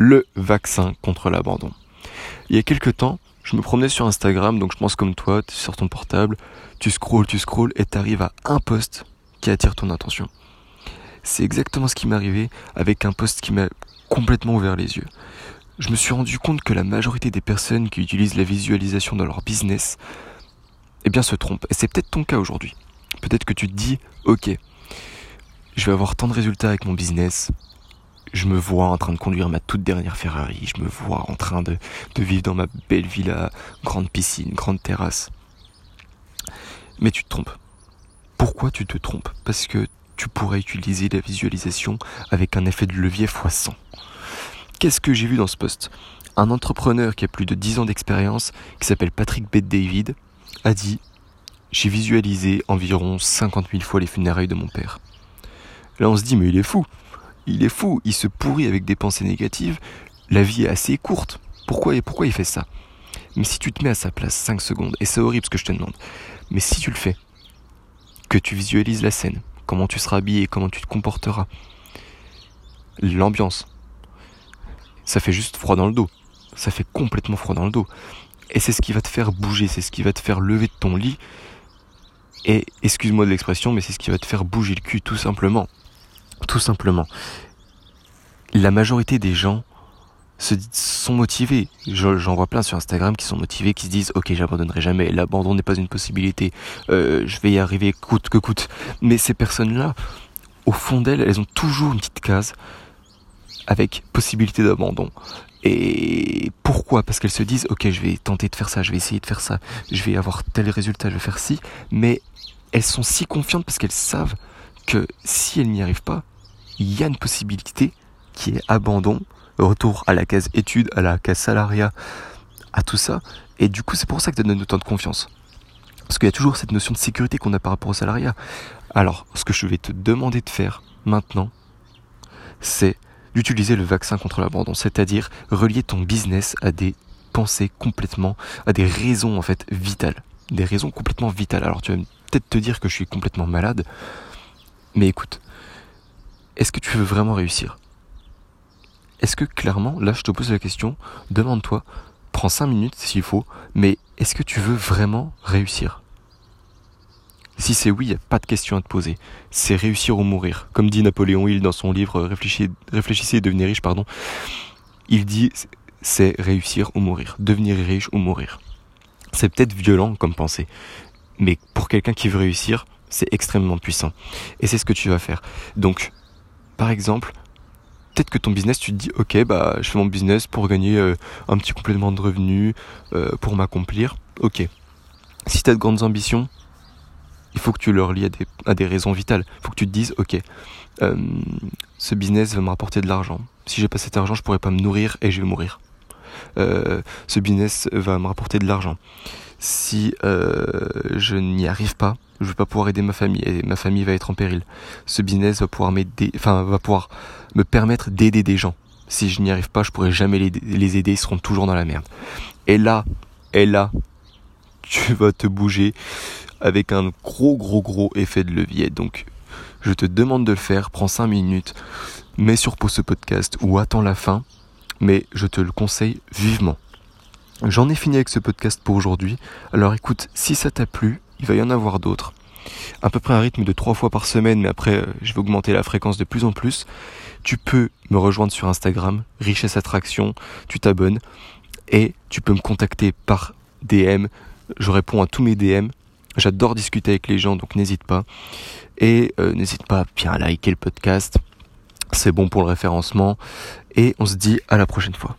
le vaccin contre l'abandon. Il y a quelques temps, je me promenais sur Instagram, donc je pense comme toi, tu sur ton portable, tu scrolls, tu scrolls, et t'arrives à un post qui attire ton attention. C'est exactement ce qui m'est arrivé avec un post qui m'a complètement ouvert les yeux. Je me suis rendu compte que la majorité des personnes qui utilisent la visualisation dans leur business, eh bien se trompent. Et c'est peut-être ton cas aujourd'hui. Peut-être que tu te dis, ok, je vais avoir tant de résultats avec mon business, je me vois en train de conduire ma toute dernière Ferrari, je me vois en train de, vivre dans ma belle villa, grande piscine, grande terrasse. Mais tu te trompes. Pourquoi tu te trompes? Parce que tu pourrais utiliser la visualisation avec un effet de levier x100. Qu'est-ce que j'ai vu dans ce poste? Un entrepreneur qui a plus de 10 ans d'expérience, qui s'appelle Patrick Bet David, a dit J'ai visualisé environ 50 000 fois les funérailles de mon père. Là on se dit mais il est fou il est fou, il se pourrit avec des pensées négatives, la vie est assez courte. Pourquoi et pourquoi il fait ça? Mais si tu te mets à sa place 5 secondes, et c'est horrible ce que je te demande, mais si tu le fais, que tu visualises la scène, comment tu seras habillé, comment tu te comporteras, l'ambiance, ça fait juste froid dans le dos. Ça fait complètement froid dans le dos. Et c'est ce qui va te faire bouger, c'est ce qui va te faire lever de ton lit. Et excuse-moi de l'expression, mais c'est ce qui va te faire bouger le cul tout simplement. Tout simplement. La majorité des gens sont motivés. J'en vois plein sur Instagram qui sont motivés, qui se disent ok j'abandonnerai jamais, l'abandon n'est pas une possibilité, euh, je vais y arriver coûte que coûte. Mais ces personnes-là, au fond d'elles, elles ont toujours une petite case avec possibilité d'abandon. Et pourquoi? Parce qu'elles se disent ok je vais tenter de faire ça, je vais essayer de faire ça, je vais avoir tel résultat, je vais faire ci, mais elles sont si confiantes parce qu'elles savent que si elles n'y arrivent pas, il y a une possibilité qui est abandon, retour à la case études, à la case salariat, à tout ça. Et du coup, c'est pour ça que ça donne autant de confiance. Parce qu'il y a toujours cette notion de sécurité qu'on a par rapport au salariat. Alors, ce que je vais te demander de faire maintenant, c'est d'utiliser le vaccin contre l'abandon, c'est-à-dire relier ton business à des pensées complètement, à des raisons en fait vitales, des raisons complètement vitales. Alors tu vas peut-être te dire que je suis complètement malade, mais écoute, est-ce que tu veux vraiment réussir? Est-ce que clairement, là je te pose la question, demande-toi, prends 5 minutes s'il faut, mais est-ce que tu veux vraiment réussir? Si c'est oui, il n'y a pas de question à te poser. C'est réussir ou mourir. Comme dit Napoléon Hill dans son livre Réfléchissez, réfléchissez et devenez riche, pardon. Il dit c'est réussir ou mourir, devenir riche ou mourir. C'est peut-être violent comme pensée, mais pour quelqu'un qui veut réussir, c'est extrêmement puissant. Et c'est ce que tu vas faire. Donc, par exemple, peut-être que ton business, tu te dis, ok, bah, je fais mon business pour gagner euh, un petit complément de revenus, euh, pour m'accomplir. Ok. Si tu as de grandes ambitions, il faut que tu le relis à des, à des raisons vitales. Il faut que tu te dises, ok, euh, ce business va me rapporter de l'argent. Si j'ai pas cet argent, je pourrais pas me nourrir et je vais mourir. ce business va me rapporter de l'argent. Si je n'y arrive pas, je vais pas pouvoir aider ma famille et ma famille va être en péril. Ce business va pouvoir me permettre d'aider des gens. Si je n'y arrive pas, je pourrai jamais les, aider, ils seront toujours dans la merde. Et là, et là, tu vas te bouger avec un gros gros gros effet de levier. Donc, je te demande de le faire, prends 5 minutes, mets sur pause ce podcast ou attends la fin, mais je te le conseille vivement. J'en ai fini avec ce podcast pour aujourd'hui. Alors écoute, si ça t'a plu, il va y en avoir d'autres. À peu près un rythme de trois fois par semaine, mais après euh, je vais augmenter la fréquence de plus en plus. Tu peux me rejoindre sur Instagram, Richesse Attraction, tu t'abonnes et tu peux me contacter par DM. Je réponds à tous mes DM. J'adore discuter avec les gens, donc n'hésite pas. Et euh, n'hésite pas à bien liker le podcast. C'est bon pour le référencement. Et on se dit à la prochaine fois.